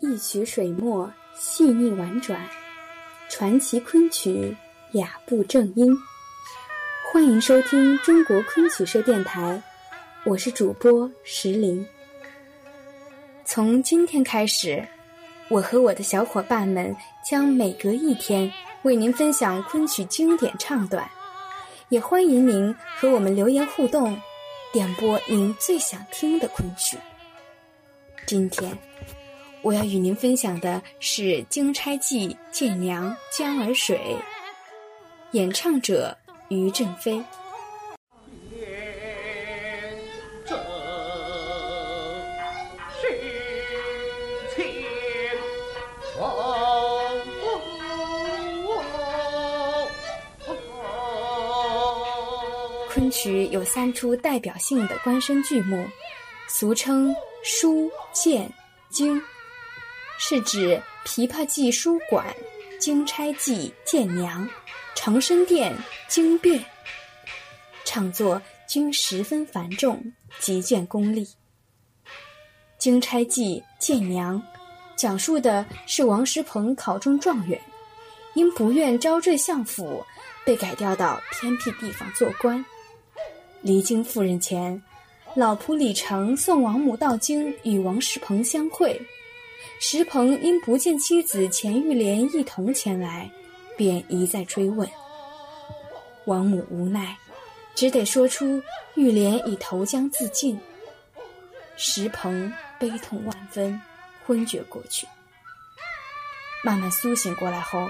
一曲水墨细腻婉转，传奇昆曲雅步正音。欢迎收听中国昆曲社电台，我是主播石林。从今天开始，我和我的小伙伴们将每隔一天为您分享昆曲经典唱段，也欢迎您和我们留言互动，点播您最想听的昆曲。今天。我要与您分享的是《金钗记·见娘·江儿水》，演唱者于振飞。昆曲有三出代表性的官声剧目，俗称书、剑、经。是指琵琶记书馆、金钗记见娘、长生殿经变，唱作均十分繁重，极见功力。金钗记见娘，讲述的是王石鹏考中状元，因不愿招赘相府，被改调到偏僻地方做官。离京赴任前，老仆李成送王母到京与王石鹏相会。石鹏因不见妻子钱玉莲一同前来，便一再追问。王母无奈，只得说出玉莲已投江自尽。石鹏悲痛万分，昏厥过去。慢慢苏醒过来后，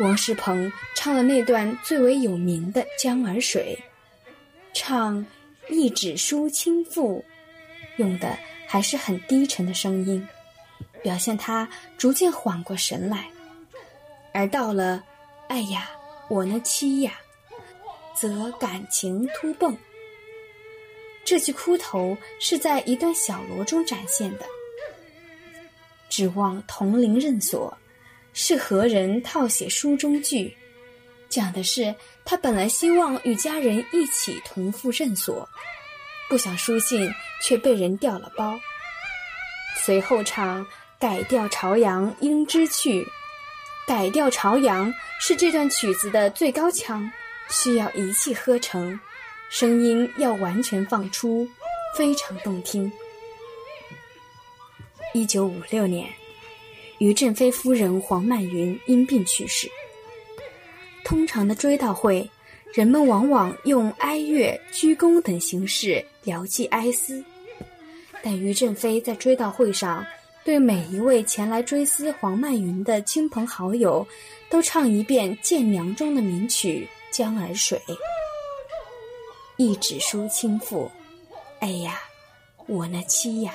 王石鹏唱了那段最为有名的《江儿水》，唱“一纸书轻赋”，用的还是很低沉的声音。表现他逐渐缓过神来，而到了“哎呀，我那妻呀”，则感情突蹦。这句哭头是在一段小罗中展现的。指望同龄认所，是何人套写书中句？讲的是他本来希望与家人一起同赴任所，不想书信却被人调了包。随后唱。改调朝阳应知趣，改调朝阳是这段曲子的最高腔，需要一气呵成，声音要完全放出，非常动听。一九五六年，于振飞夫人黄曼云因病去世。通常的追悼会，人们往往用哀乐、鞠躬等形式聊寄哀思，但于振飞在追悼会上。对每一位前来追思黄曼云的亲朋好友，都唱一遍《见娘》中的名曲《江儿水》。一纸书轻赋，哎呀，我那妻呀！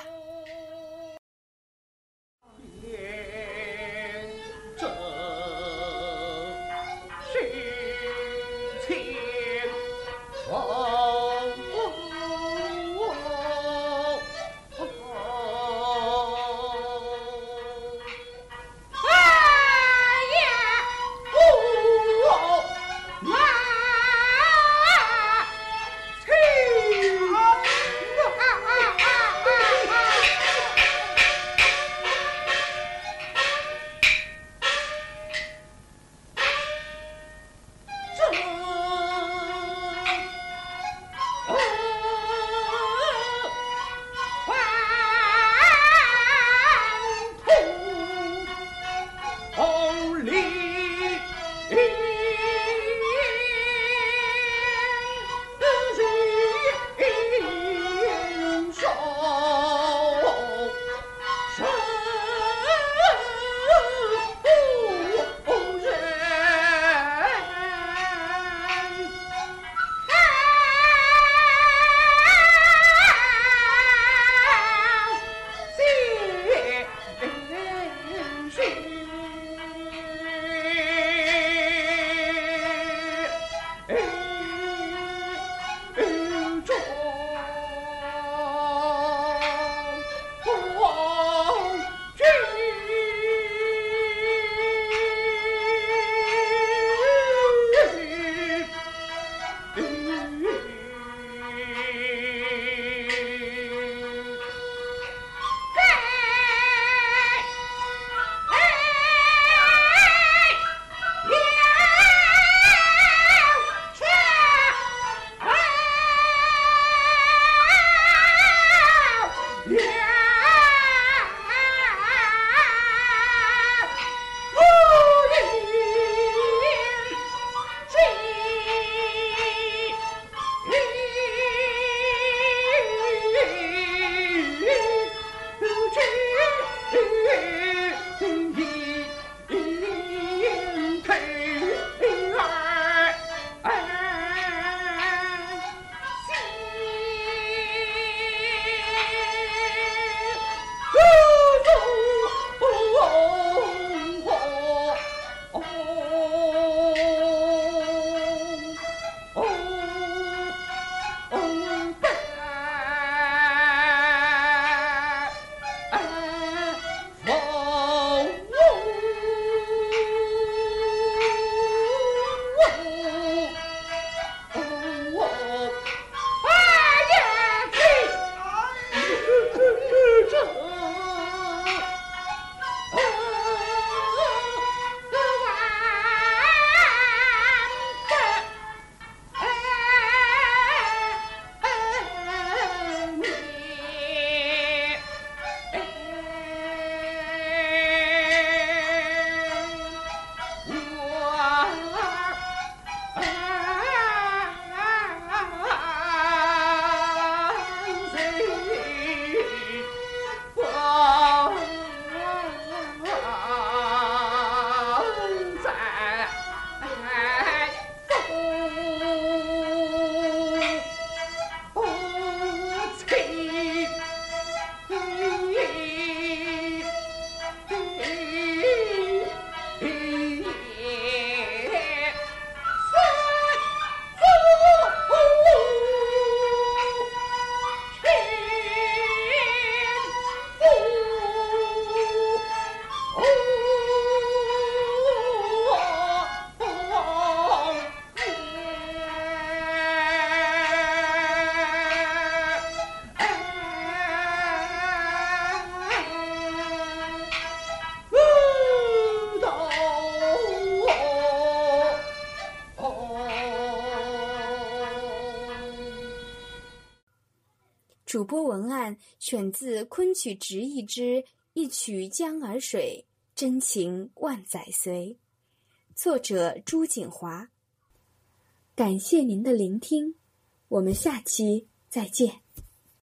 主播文案选自昆曲直译之《一曲江儿水》，真情万载随。作者朱锦华。感谢您的聆听，我们下期再见。